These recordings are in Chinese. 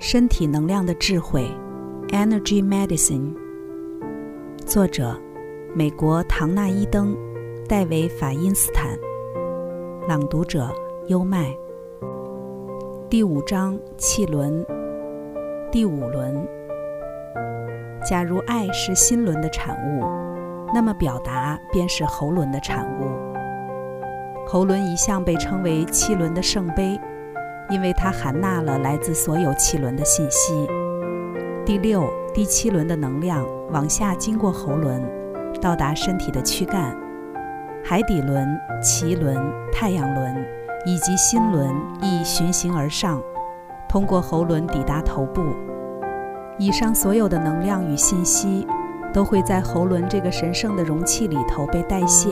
身体能量的智慧，Energy Medicine。作者：美国唐纳伊登、戴维法因斯坦。朗读者：优麦。第五章：气轮。第五轮。假如爱是心轮的产物，那么表达便是喉轮的产物。喉轮一向被称为气轮的圣杯。因为它含纳了来自所有气轮的信息。第六、第七轮的能量往下经过喉轮，到达身体的躯干、海底轮、脐轮、太阳轮以及心轮，亦循行而上，通过喉轮抵达头部。以上所有的能量与信息，都会在喉轮这个神圣的容器里头被代谢、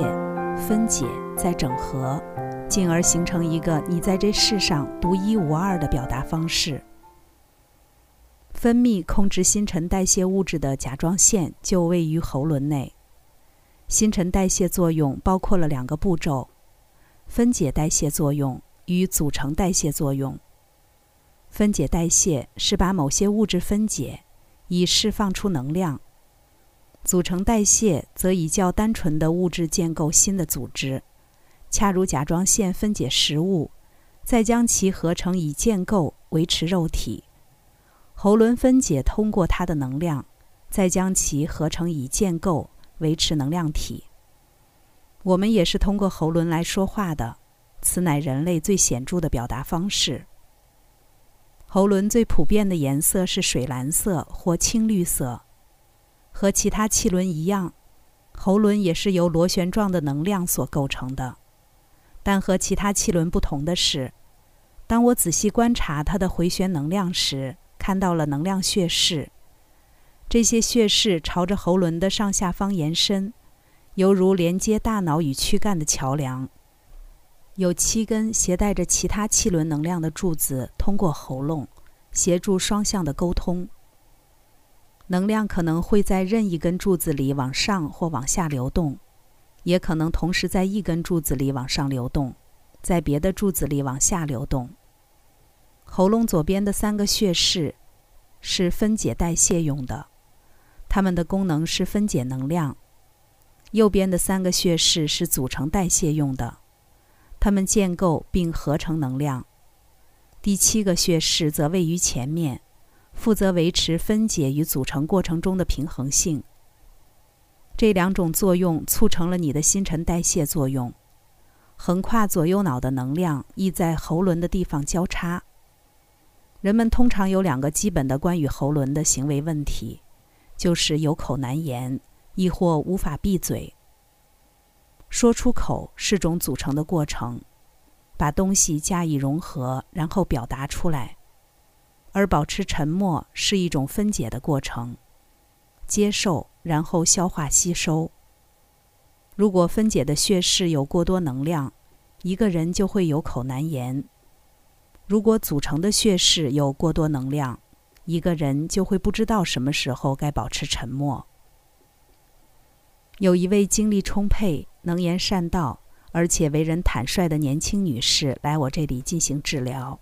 分解、再整合。进而形成一个你在这世上独一无二的表达方式。分泌控制新陈代谢物质的甲状腺就位于喉轮内。新陈代谢作用包括了两个步骤：分解代谢作用与组成代谢作用。分解代谢是把某些物质分解，以释放出能量；组成代谢则以较单纯的物质建构新的组织。恰如甲状腺分解食物，再将其合成以建构维持肉体；喉轮分解通过它的能量，再将其合成以建构维持能量体。我们也是通过喉轮来说话的，此乃人类最显著的表达方式。喉轮最普遍的颜色是水蓝色或青绿色，和其他气轮一样，喉轮也是由螺旋状的能量所构成的。但和其他气轮不同的是，当我仔细观察它的回旋能量时，看到了能量穴室。这些穴室朝着喉轮的上下方延伸，犹如连接大脑与躯干的桥梁。有七根携带着其他气轮能量的柱子通过喉咙，协助双向的沟通。能量可能会在任意根柱子里往上或往下流动。也可能同时在一根柱子里往上流动，在别的柱子里往下流动。喉咙左边的三个穴室是分解代谢用的，它们的功能是分解能量；右边的三个穴室是组成代谢用的，它们建构并合成能量；第七个穴室则位于前面，负责维持分解与组成过程中的平衡性。这两种作用促成了你的新陈代谢作用，横跨左右脑的能量亦在喉轮的地方交叉。人们通常有两个基本的关于喉轮的行为问题，就是有口难言，亦或无法闭嘴。说出口是种组成的过程，把东西加以融合，然后表达出来；而保持沉默是一种分解的过程，接受。然后消化吸收。如果分解的血室有过多能量，一个人就会有口难言；如果组成的血室有过多能量，一个人就会不知道什么时候该保持沉默。有一位精力充沛、能言善道，而且为人坦率的年轻女士来我这里进行治疗。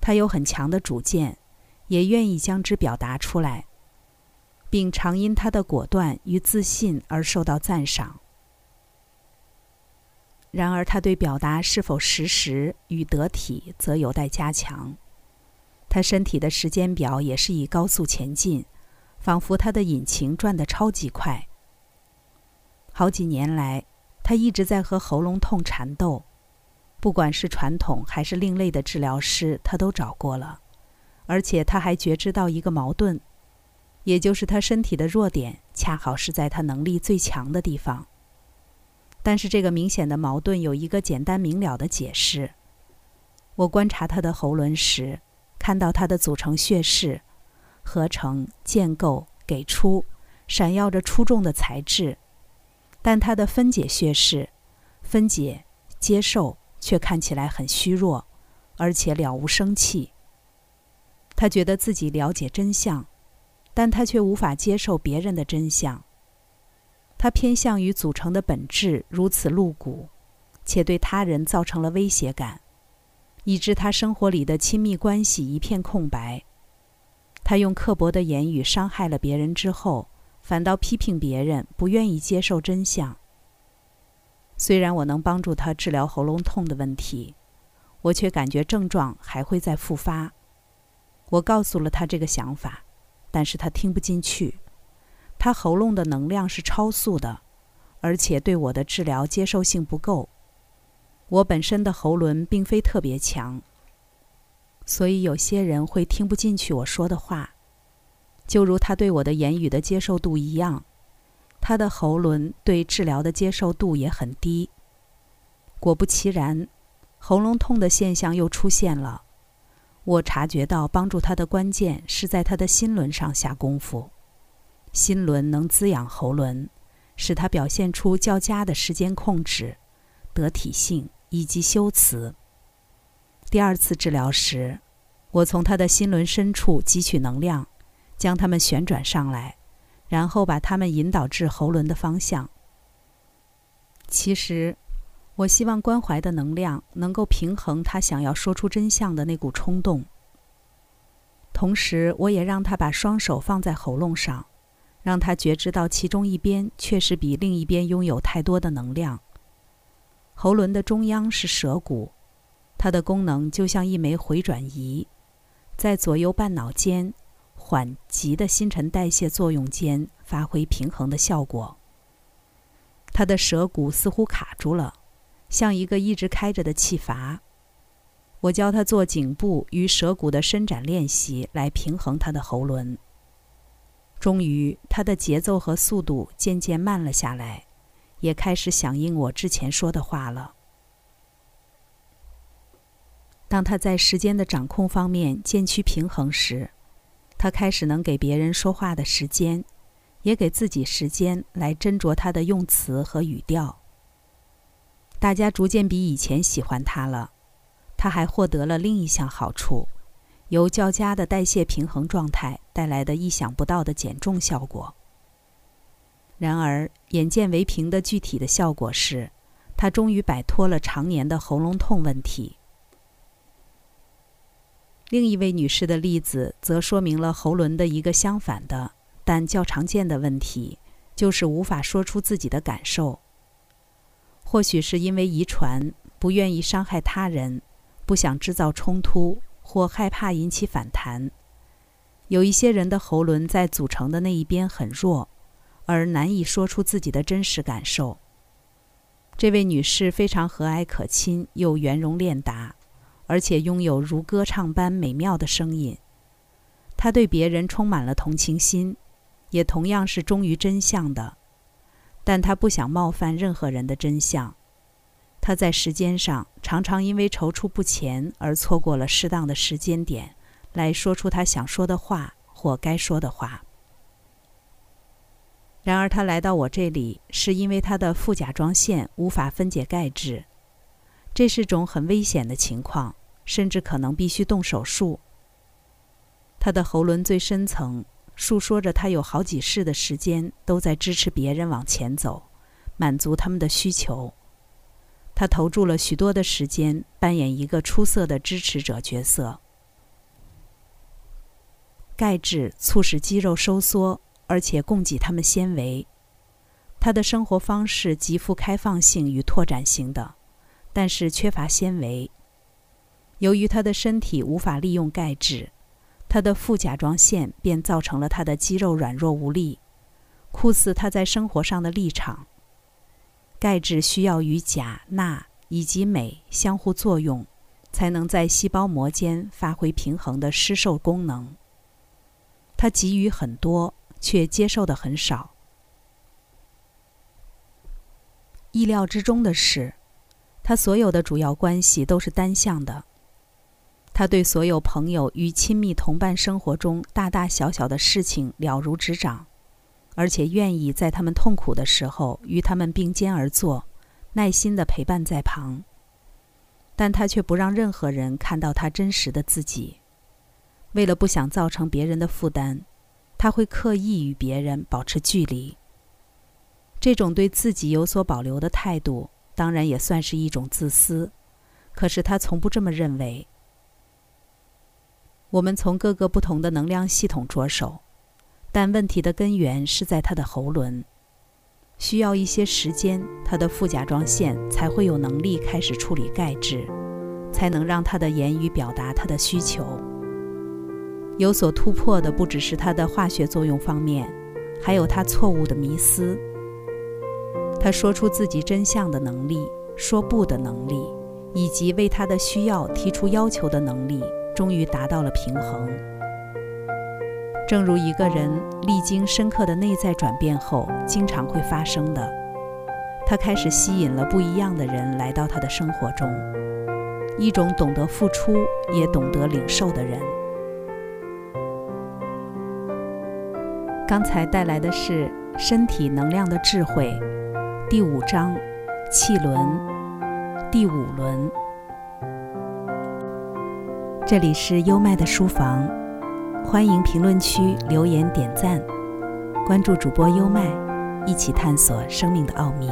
她有很强的主见，也愿意将之表达出来。并常因他的果断与自信而受到赞赏。然而，他对表达是否实时与得体则有待加强。他身体的时间表也是以高速前进，仿佛他的引擎转得超级快。好几年来，他一直在和喉咙痛缠斗，不管是传统还是另类的治疗师，他都找过了，而且他还觉知到一个矛盾。也就是他身体的弱点，恰好是在他能力最强的地方。但是这个明显的矛盾有一个简单明了的解释。我观察他的喉轮时，看到他的组成穴室、合成、建构、给出，闪耀着出众的材质，但他的分解穴室、分解、接受却看起来很虚弱，而且了无生气。他觉得自己了解真相。但他却无法接受别人的真相。他偏向于组成的本质如此露骨，且对他人造成了威胁感，以致他生活里的亲密关系一片空白，他用刻薄的言语伤害了别人之后，反倒批评别人，不愿意接受真相。虽然我能帮助他治疗喉咙痛的问题，我却感觉症状还会再复发。我告诉了他这个想法，但是他听不进去。他喉咙的能量是超速的，而且对我的治疗接受性不够。我本身的喉轮并非特别强，所以有些人会听不进去我说的话，就如他对我的言语的接受度一样。他的喉轮对治疗的接受度也很低。果不其然，喉咙痛的现象又出现了。我察觉到，帮助他的关键是在他的心轮上下功夫。心轮能滋养喉轮，使他表现出较佳的时间控制、得体性以及修辞。第二次治疗时，我从他的心轮深处汲取能量，将它们旋转上来。然后把它们引导至喉轮的方向。其实，我希望关怀的能量能够平衡他想要说出真相的那股冲动。同时，我也让他把双手放在喉咙上，让他觉知到其中一边确实比另一边拥有太多的能量。喉轮的中央是舌骨，它的功能就像一枚回转仪，在左右半脑间。缓急的新陈代谢作用间发挥平衡的效果。他的舌骨似乎卡住了，像一个一直开着的气阀。我教他做颈部与舌骨的伸展练习，来平衡他的喉轮。终于，他的节奏和速度渐渐慢了下来，也开始响应我之前说的话了。当他在时间的掌控方面渐趋平衡时，他开始能给别人说话的时间，也给自己时间来斟酌他的用词和语调。大家逐渐比以前喜欢他了。他还获得了另一项好处，由较佳的代谢平衡状态带来的意想不到的减重效果。然而，眼见为凭的具体的效果是，他终于摆脱了常年的喉咙痛问题。另一位女士的例子则说明了喉轮的一个相反的，但较常见的问题，就是无法说出自己的感受。或许是因为遗传，不愿意伤害他人，不想制造冲突，或害怕引起反弹。有一些人的喉轮在组成的那一边很弱，而难以说出自己的真实感受。这位女士非常和蔼可亲，又圆融练达。而且拥有如歌唱般美妙的声音，她对别人充满了同情心，也同样是忠于真相的。但他不想冒犯任何人的真相。他在时间上常常因为踌躇不前而错过了适当的时间点，来说出他想说的话或该说的话。然而，他来到我这里，是因为他的副甲状腺无法分解钙质，这是种很危险的情况。甚至可能必须动手术。他的喉轮最深层诉说着，他有好几世的时间都在支持别人往前走，满足他们的需求。他投注了许多的时间，扮演一个出色的支持者角色。钙质促使肌肉收缩，而且供给他们纤维。他的生活方式极富开放性与拓展性的，但是缺乏纤维。由于他的身体无法利用钙质，他的副甲状腺便造成了他的肌肉软弱无力，酷似他在生活上的立场。钙质需要与钾、钠以及镁相互作用，才能在细胞膜间发挥平衡的施受功能。他给予很多，却接受的很少。意料之中的是，他所有的主要关系都是单向的。他对所有朋友与亲密同伴生活中大大小小的事情了如指掌，而且愿意在他们痛苦的时候与他们并肩而坐，耐心地陪伴在旁。但他却不让任何人看到他真实的自己。为了不想造成别人的负担，他会刻意与别人保持距离。这种对自己有所保留的态度，当然也算是一种自私，可是他从不这么认为。我们从各个不同的能量系统着手，但问题的根源是在他的喉轮。需要一些时间，他的副甲状腺才会有能力开始处理钙质，才能让他的言语表达他的需求。有所突破的不只是他的化学作用方面，还有他错误的迷思。他说出自己真相的能力，说不的能力，以及为他的需要提出要求的能力，终于达到了平衡。正如一个人历经深刻的内在转变后经常会发生的，他开始吸引了不一样的人来到他的生活中，一种懂得付出也懂得领受的人。刚才带来的是身体能量的智慧，第五章，气轮，第五轮。这里是优麦的书房。欢迎评论区留言点赞，关注主播优麦，一起探索生命的奥秘。